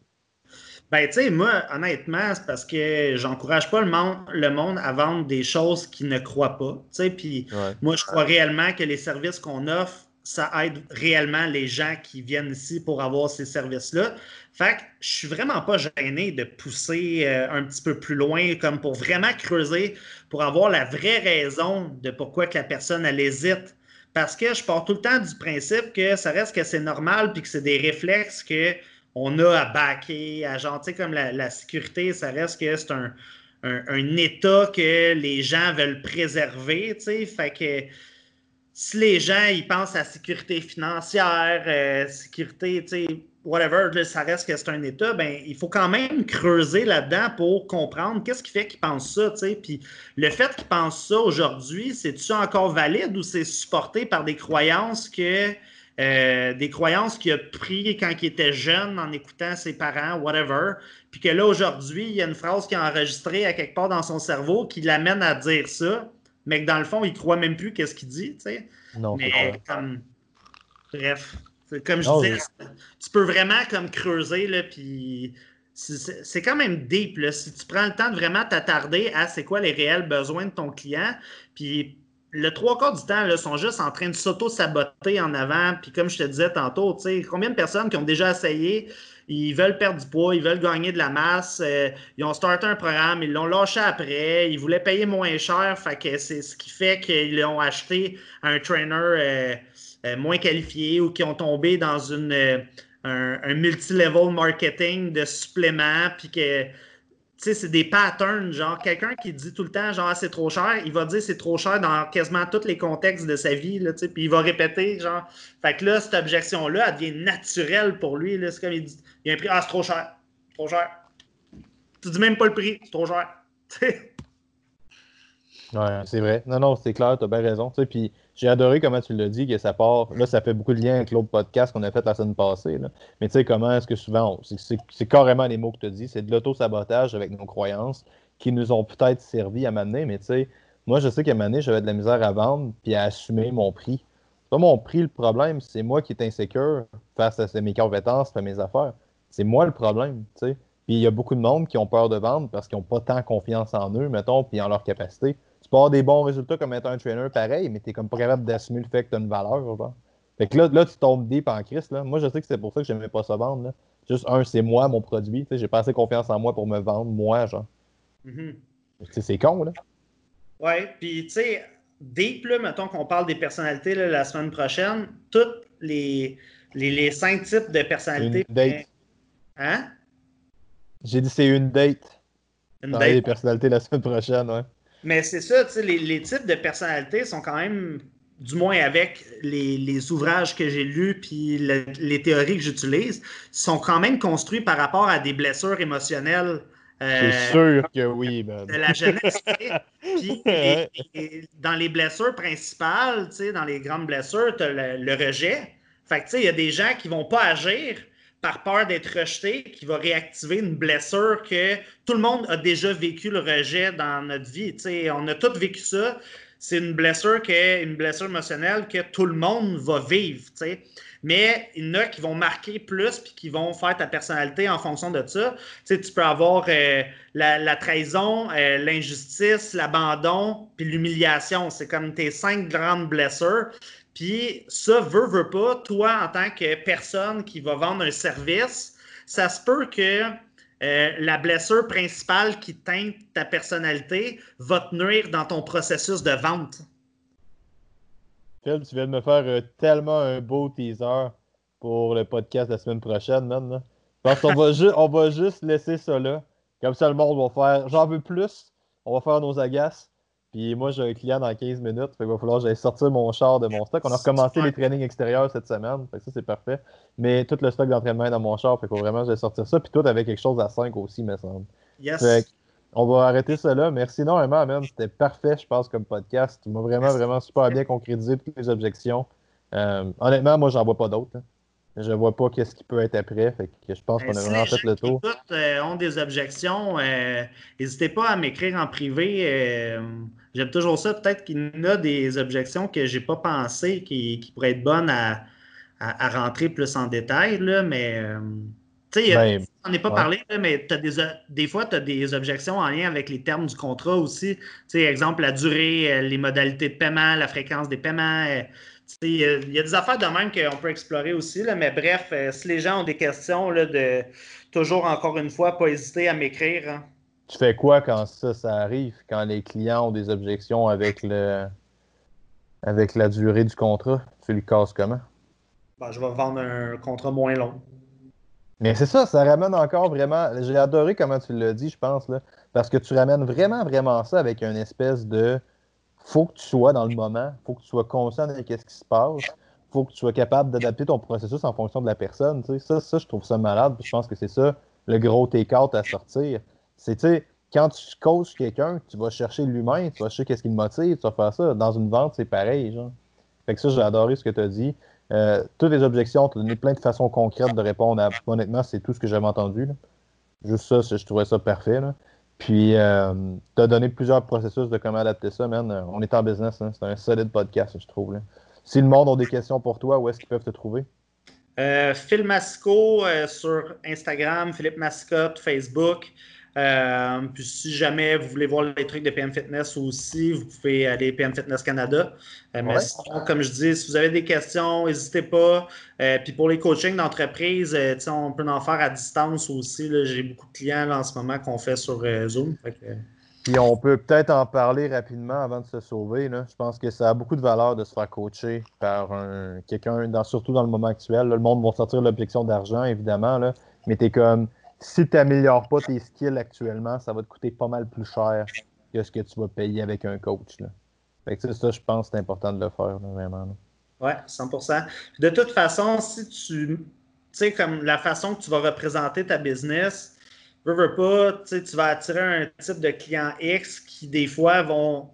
Ben, tu sais, moi, honnêtement, c'est parce que j'encourage pas le monde, le monde à vendre des choses qu'ils ne croient pas. Tu sais, puis moi, je crois réellement que les services qu'on offre, ça aide réellement les gens qui viennent ici pour avoir ces services-là. Fait que je suis vraiment pas gêné de pousser euh, un petit peu plus loin, comme pour vraiment creuser, pour avoir la vraie raison de pourquoi que la personne, elle hésite parce que je pars tout le temps du principe que ça reste que c'est normal puis que c'est des réflexes qu'on a à backer, à gentil comme la, sécurité, ça reste que c'est un, état que les gens veulent préserver, tu sais, fait que si les gens ils pensent à sécurité financière, euh, sécurité, tu sais, whatever, ça reste que c'est un État, ben, il faut quand même creuser là-dedans pour comprendre qu'est-ce qui fait qu'ils pensent ça. sais. Puis le fait qu'ils pensent ça aujourd'hui, c'est-tu encore valide ou c'est supporté par des croyances que. Euh, des croyances qu'il a pris quand il était jeune en écoutant ses parents, whatever. Puis que là, aujourd'hui, il y a une phrase qui est enregistrée à quelque part dans son cerveau qui l'amène à dire ça, mais que dans le fond, il croit même plus qu'est-ce qu'il dit. sais. Non, mais comme. Bref. Comme je disais, tu peux vraiment comme creuser, là, puis c'est quand même deep. Là. Si tu prends le temps de vraiment t'attarder à c'est quoi les réels besoins de ton client, puis le trois quarts du temps, sont juste en train de s'auto-saboter en avant. Puis comme je te disais tantôt, combien de personnes qui ont déjà essayé, ils veulent perdre du poids, ils veulent gagner de la masse, euh, ils ont starté un programme, ils l'ont lâché après, ils voulaient payer moins cher, c'est ce qui fait qu'ils ont acheté un trainer. Euh, euh, moins qualifiés ou qui ont tombé dans une, euh, un, multi-level marketing de suppléments, puis que sais, c'est des patterns, genre quelqu'un qui dit tout le temps, genre, ah, c'est trop cher, il va dire c'est trop cher dans quasiment tous les contextes de sa vie, là, il va répéter, genre, fait que là, cette objection-là, elle devient naturelle pour lui, là, c'est comme il dit, il a un prix, ah, c'est trop cher, trop cher. Tu dis même pas le prix, c'est trop cher. ouais, c'est vrai. Non, non, c'est clair, tu as bien raison. Puis j'ai adoré comment tu l'as dit, que ça part. Là, ça fait beaucoup de liens avec l'autre podcast qu'on a fait la semaine passée. Mais tu sais, comment est-ce que souvent, c'est carrément les mots que tu as dit, c'est de l'auto-sabotage avec nos croyances qui nous ont peut-être servi à m'amener, mais tu sais, moi, je sais qu'à donné, j'avais de la misère à vendre puis à assumer mon prix. Pas mon prix le problème, c'est moi qui est insécure face à mes compétences, à mes affaires. C'est moi le problème, tu sais. Puis il y a beaucoup de monde qui ont peur de vendre parce qu'ils n'ont pas tant confiance en eux, mettons, puis en leur capacité. Peux avoir des bons résultats comme être un trainer pareil, mais tu n'es comme pas capable d'assumer le fait que tu as une valeur, genre. Fait que là, là, tu tombes deep en Christ, là. Moi, je sais que c'est pour ça que j'aimais pas ça vendre, là. Juste, un, c'est moi, mon produit. J'ai pas assez confiance en moi pour me vendre, moi, genre. Mm-hmm. C'est con, là. Ouais, puis tu sais, deep, là, mettons qu'on parle des personnalités la semaine prochaine, toutes les, les, cinq types de personnalités. Une date. Hein? J'ai dit c'est une date. Une date. les personnalités la semaine prochaine, ouais. Mais c'est ça, tu sais, les, les, types de personnalités sont quand même, du moins avec les, les ouvrages que j'ai lus puis les théories que j'utilise, sont quand même construits par rapport à des blessures émotionnelles c'est euh, sûr que oui, man. De la jeunesse. Puis, dans les blessures principales, dans les grandes blessures, tu as le, rejet. Fait que, il y a des gens qui vont pas agir par peur d'être rejetés, qui va réactiver une blessure que tout le monde a déjà vécu le rejet dans notre vie. on a tous vécu ça. C'est une blessure qui est une blessure émotionnelle que tout le monde va vivre. Mais il y en a qui vont marquer plus puis qui vont faire ta personnalité en fonction de ça. Tu peux avoir euh, la, trahison, euh, l'injustice, l'abandon, puis l'humiliation. C'est comme tes cinq grandes blessures. Puis ça, veut, veut pas, toi, en tant que personne qui va vendre un service, ça se peut que euh, la blessure principale qui teinte ta personnalité va te nuire dans ton processus de vente. Phil, tu viens de me faire euh, tellement un beau teaser pour le podcast la semaine prochaine, man. Parce qu'on va, on va juste laisser ça là. Comme ça, le monde va faire j'en veux plus. On va faire nos agaces. Puis moi, j'ai un client dans 15 minutes. Fait qu'il va falloir que j'aille sortir mon char de mon stock. On a recommencé les trainings extérieurs cette semaine. Fait que ça, c'est parfait. Mais tout le stock d'entraînement est dans mon char. Fait qu'il faut vraiment que j'aille sortir ça. Puis toi, avec quelque chose à 5 aussi, me semble. Yes. On va arrêter là. Merci énormément, man. C'était parfait, je pense, comme podcast. Tu m'as vraiment, vraiment super bien concrétisé toutes les objections. Euh, honnêtement, moi, j'en vois pas d'autres. Hein. Je vois pas qu'est-ce qui peut être après. Fait que je pense qu'on a vraiment fait le tour. Si euh, ont des objections, euh, n'hésitez pas à m'écrire en privé. J'aime toujours ça. Peut-être qu'il y a des objections que j'ai pas pensé qui, pourraient être bonnes à, rentrer plus en détail. Là, mais tu sais, ben, on n'est pas parlé, mais as des, des fois, tu as des objections en lien avec les termes du contrat aussi. Tu sais, exemple, la durée, euh, les modalités de paiement, la fréquence des paiements. Euh, il y, a des affaires de même qu'on peut explorer aussi. Là, mais bref, euh, si les gens ont des questions, là, de toujours, encore une fois, pas hésiter à m'écrire. Hein. Tu fais quoi quand ça, ça arrive? Quand les clients ont des objections avec le avec la durée du contrat? Tu lui casses comment? Ben, je vais vendre un contrat moins long. Mais c'est ça, ça ramène encore vraiment. J'ai adoré comment tu l'as dit, je pense, là, parce que tu ramènes vraiment, vraiment ça avec une espèce de. Faut que tu sois dans le moment, faut que tu sois conscient de ce qui se passe, faut que tu sois capable d'adapter ton processus en fonction de la personne. Ça, ça, je trouve ça malade, je pense que c'est ça le gros take-out à sortir. C'est, tu sais, quand tu coaches quelqu'un, tu vas chercher l'humain, tu vas chercher qu'est-ce qui le motive, tu vas faire ça. Dans une vente, c'est pareil, genre. Fait que ça, j'ai adoré ce que tu as dit. Euh, toutes les objections, tu as donné plein de façons concrètes de répondre à. Honnêtement, c'est tout ce que j'avais entendu. Juste ça, je trouvais ça parfait. Puis, euh, tu as donné plusieurs processus de comment adapter ça, man. On est en business. Hein. C'est un solide podcast, je trouve. Si le monde a des questions pour toi, où est-ce qu'ils peuvent te trouver? Euh, Phil Masco euh, sur Instagram, Philippe Mascotte, Facebook. Euh, puis si jamais vous voulez voir les trucs de PM Fitness aussi, vous pouvez aller PM Fitness Canada. Euh, mais sinon, comme je dis, si vous avez des questions, n'hésitez pas. Euh, puis pour les coachings d'entreprise, on peut en faire à distance aussi. J'ai beaucoup de clients en ce moment qu'on fait sur Zoom. Puis on peut peut-être en parler rapidement avant de se sauver. Je pense que ça a beaucoup de valeur de se faire coacher par quelqu'un, surtout dans le moment actuel. le monde va sortir l'objection d'argent, évidemment, là, mais tu es comme si tu n'améliores pas tes skills actuellement, ça va te coûter pas mal plus cher que ce que tu vas payer avec un coach. Là. Fait que ça, je pense que c'est important de le faire, vraiment. Oui, 100% De toute façon, si tu. Tu sais, comme la façon que tu vas représenter ta business, veux, veux pas, tu vas attirer un type de client X qui, des fois, vont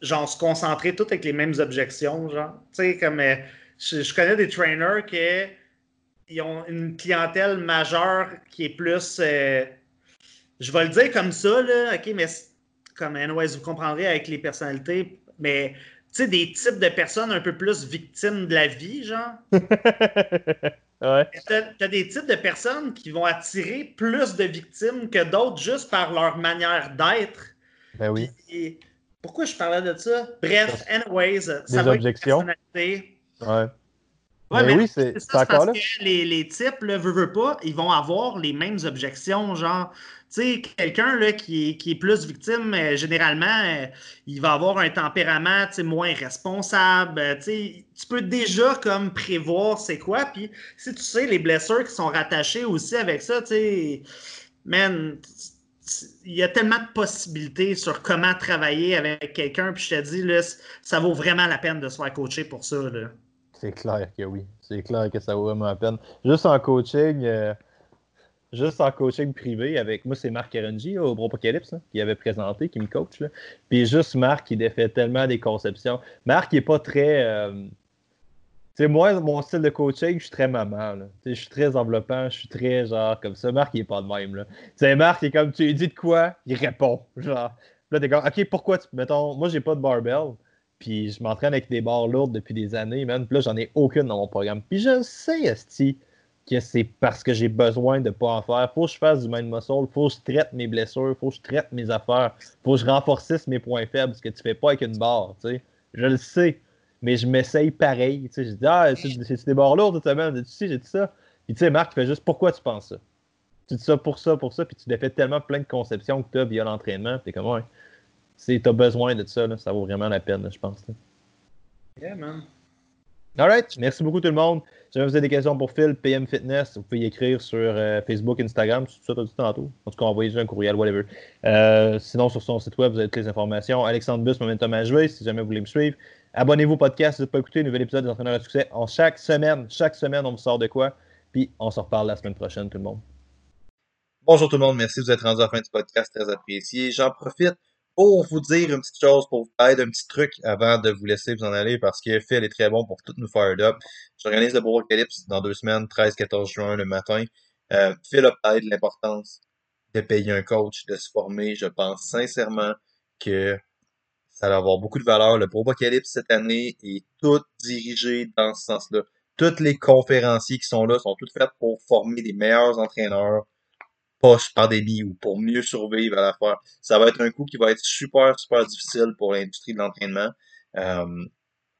genre se concentrer tout avec les mêmes objections. Genre, tu sais, comme euh, je, connais des trainers qui ont une clientèle majeure qui est plus. Euh, je vais le dire comme ça, là, OK, mais comme anyways, vous comprendrez avec les personnalités, mais tu sais, des types de personnes un peu plus victimes de la vie, genre. ouais. Tu as, des types de personnes qui vont attirer plus de victimes que d'autres juste par leur manière d'être. Ben oui. pourquoi je parlais de ça? Bref, anyways, ça va objections. personnalité. Ouais. Ouais, mais, oui, c'est ça, parce que les, les types, le veut, veut pas, ils vont avoir les mêmes objections, genre, tu sais, quelqu'un qui est, qui est plus victime, euh, généralement, euh, il va avoir un tempérament moins responsable. Euh, tu peux déjà comme prévoir c'est quoi. Puis si tu sais les blessures qui sont rattachées aussi avec ça, tu sais, man, il y a tellement de possibilités sur comment travailler avec quelqu'un. Puis je te dis, là, ça vaut vraiment la peine de se faire coacher pour ça. C'est clair que oui. C'est clair que ça vaut vraiment la peine. Juste en coaching, juste en coaching privé avec moi, c'est Marc Erenji au Bropocalypse hein, qui avait présenté, qui me coach. Puis juste Marc, il défait tellement des conceptions. Marc, il n'est pas très. Euh, tu sais, moi, mon style de coaching, je suis très maman. Je suis très enveloppant, je suis très genre comme ça. Marc, il n'est pas de même. Tu sais, Marc, il est comme, tu lui dis de quoi, il répond. Genre, là, t'es comme, OK, pourquoi tu. Mettons, moi, j'ai pas de barbell. Puis je m'entraîne avec des barres lourdes depuis des années, man. Puis là, j'en ai aucune dans mon programme. Puis je sais, Esti, que c'est parce que j'ai besoin de pas en faire. Faut que je fasse du mind muscle, faut que je traite mes blessures, faut que je traite mes affaires, faut que je renforcisse mes points faibles, ce que tu fais pas avec une barre, tu sais. Je le sais, mais je m'essaye pareil, tu sais. Je dis, ah, c'est des barres lourdes tu sais, j'ai dit ça? Puis tu sais, Marc, tu fais juste, pourquoi tu penses ça? Tu dis ça pour ça, pour ça, puis tu défais tellement plein de conceptions que tu as via l'entraînement, puis comme, ouais, tu as besoin de ça, là, ça vaut vraiment la peine, je pense. Yeah, man. Alright, merci beaucoup tout le monde. Si vous avez des questions pour Phil, PM Fitness, vous pouvez y écrire sur euh, Facebook, Instagram, tout ça, tout tantôt. En tout cas, envoyez un courriel, whatever. Euh, sinon, sur son site web, vous avez toutes les informations. Alexandre Bus, Momentum à jouer, si jamais vous voulez me suivre. Abonnez-vous au podcast si vous n'avez pas écouté un nouvel épisode des entraîneurs à succès. En chaque semaine, chaque semaine, on vous sort de quoi. Puis on se reparle la semaine prochaine, tout le monde. Bonjour tout le monde, merci de vous être rendu à la fin du podcast, très apprécié. J'en profite pour vous dire une petite chose, pour vous parler d'un petit truc avant de vous laisser vous en aller parce que Phil est très bon pour tout nous faire up. J'organise le Brocalypse dans deux semaines, 13-14 juin le matin. Euh, Phil a parlé de l'importance de payer un coach, de se former. Je pense sincèrement que ça va avoir beaucoup de valeur. Le Brocalypse cette année est tout dirigé dans ce sens-là. Tous les conférenciers qui sont là sont tous faits pour former des meilleurs entraîneurs post-pandémie ou pour mieux survivre à la fois. Ça va être un coup qui va être super, super difficile pour l'industrie de l'entraînement. Euh,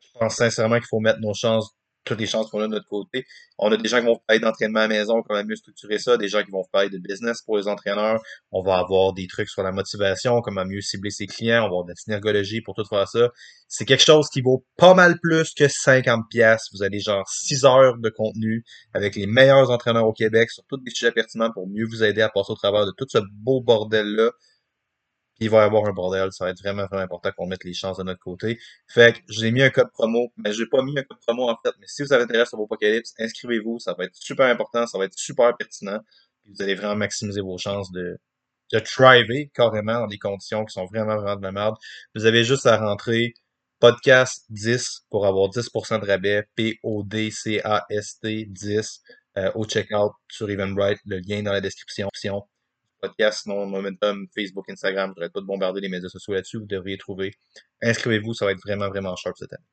je pense sincèrement qu'il faut mettre nos chances toutes les chances qu'on a de notre côté. On a des gens qui vont parler d'entraînement à la maison, comment mieux structurer ça, des gens qui vont parler de business pour les entraîneurs. On va avoir des trucs sur la motivation, comment mieux cibler ses clients, on va avoir de la synergologie pour tout faire ça. C'est quelque chose qui vaut pas mal plus que 50 pièces. Vous avez genre 6 heures de contenu avec les meilleurs entraîneurs au Québec sur tous les sujets pertinents pour mieux vous aider à passer au travers de tout ce beau bordel-là il va y avoir un bordel. Ça va être vraiment, vraiment important qu'on mette les chances de notre côté. Fait que j'ai mis un code promo, mais j'ai pas mis un code promo en fait. Mais si vous avez intérêt sur vos inscrivez-vous. Ça va être super important, ça va être super pertinent. vous allez vraiment maximiser vos chances de, de thriver carrément dans des conditions qui sont vraiment, vraiment de la merde. Vous avez juste à rentrer podcast 10 pour avoir 10% de rabais, P-O-D-C-A-S-T 10 euh, au checkout sur Eventbrite. Le lien dans la description podcast, sinon Momentum, Facebook, Instagram. Je pas de bombarder les médias sociaux là-dessus. Vous devriez trouver. Inscrivez-vous, ça va être vraiment, vraiment sharp cette année.